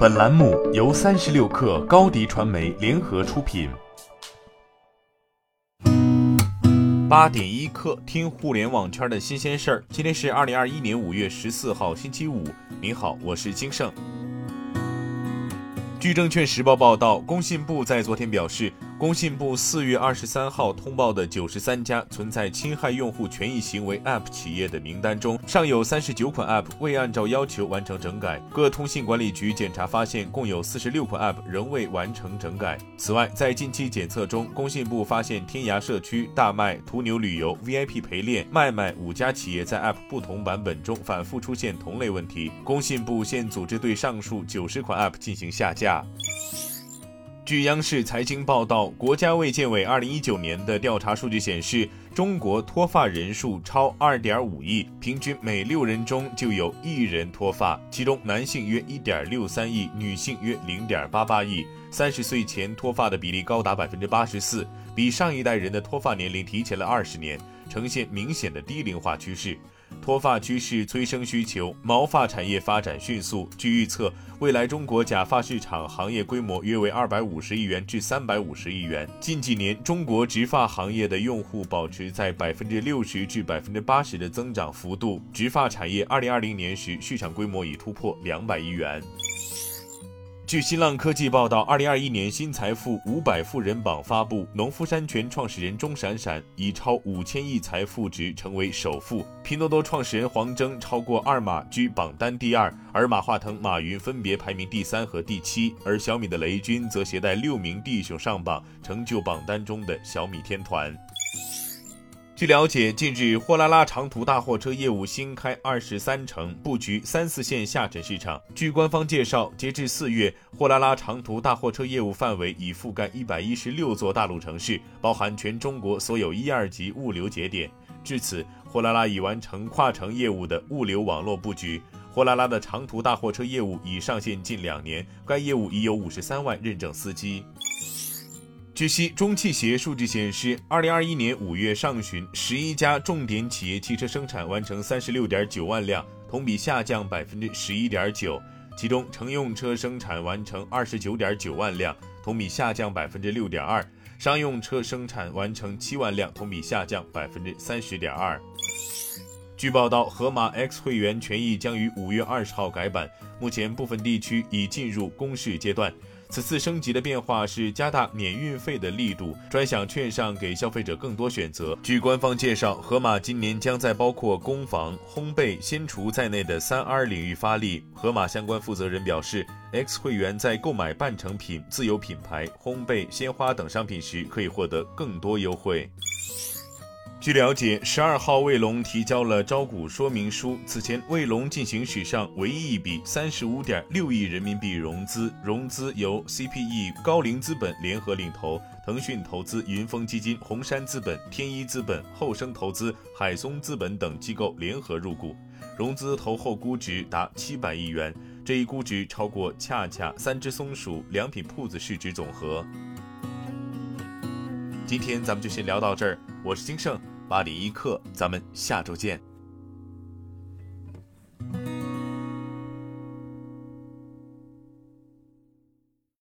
本栏目由三十六氪高低传媒联合出品。八点一刻，听互联网圈的新鲜事儿。今天是二零二一年五月十四号，星期五。您好，我是金盛。据证券时报报道，工信部在昨天表示。工信部四月二十三号通报的九十三家存在侵害用户权益行为 App 企业的名单中，尚有三十九款 App 未按照要求完成整改。各通信管理局检查发现，共有四十六款 App 仍未完成整改。此外，在近期检测中，工信部发现天涯社区、大麦、途牛旅游、VIP 陪练、卖卖五家企业在 App 不同版本中反复出现同类问题。工信部现组织对上述九十款 App 进行下架。据央视财经报道，国家卫健委二零一九年的调查数据显示，中国脱发人数超二点五亿，平均每六人中就有一人脱发，其中男性约一点六三亿，女性约零点八八亿。三十岁前脱发的比例高达百分之八十四，比上一代人的脱发年龄提前了二十年，呈现明显的低龄化趋势。脱发趋势催生需求，毛发产业发展迅速。据预测，未来中国假发市场行业规模约为二百五十亿元至三百五十亿元。近几年，中国植发行业的用户保持在百分之六十至百分之八十的增长幅度。植发产业二零二零年时市场规模已突破两百亿元。据新浪科技报道，二零二一年新财富五百富人榜发布，农夫山泉创始人钟闪闪以超五千亿财富值成为首富，拼多多创始人黄峥超过二马居榜单第二，而马化腾、马云分别排名第三和第七，而小米的雷军则携带六名弟兄上榜，成就榜单中的小米天团。据了解，近日货拉拉长途大货车业务新开二十三城，布局三四线下沉市场。据官方介绍，截至四月，货拉拉长途大货车业务范围已覆盖一百一十六座大陆城市，包含全中国所有一二级物流节点。至此，货拉拉已完成跨城业务的物流网络布局。货拉拉的长途大货车业务已上线近两年，该业务已有五十三万认证司机。据悉，中汽协数据显示，二零二一年五月上旬，十一家重点企业汽车生产完成三十六点九万辆，同比下降百分之十一点九。其中，乘用车生产完成二十九点九万辆，同比下降百分之六点二；商用车生产完成七万辆，同比下降百分之三十点二。据报道，盒马 X 会员权益将于五月二十号改版，目前部分地区已进入公示阶段。此次升级的变化是加大免运费的力度，专享券上给消费者更多选择。据官方介绍，盒马今年将在包括工坊、烘焙、鲜厨在内的三 R 领域发力。盒马相关负责人表示，X 会员在购买半成品、自有品牌、烘焙、鲜花等商品时，可以获得更多优惠。据了解，十二号卫龙提交了招股说明书。此前，卫龙进行史上唯一一笔三十五点六亿人民币融资，融资由 CPE、高瓴资本联合领投，腾讯投资、云峰基金、红杉资本、天一资本、后生投资、海松资本等机构联合入股，融资投后估值达七百亿元，这一估值超过恰恰、三只松鼠、良品铺子市值总和。今天咱们就先聊到这儿，我是金盛。巴黎一刻，咱们下周见。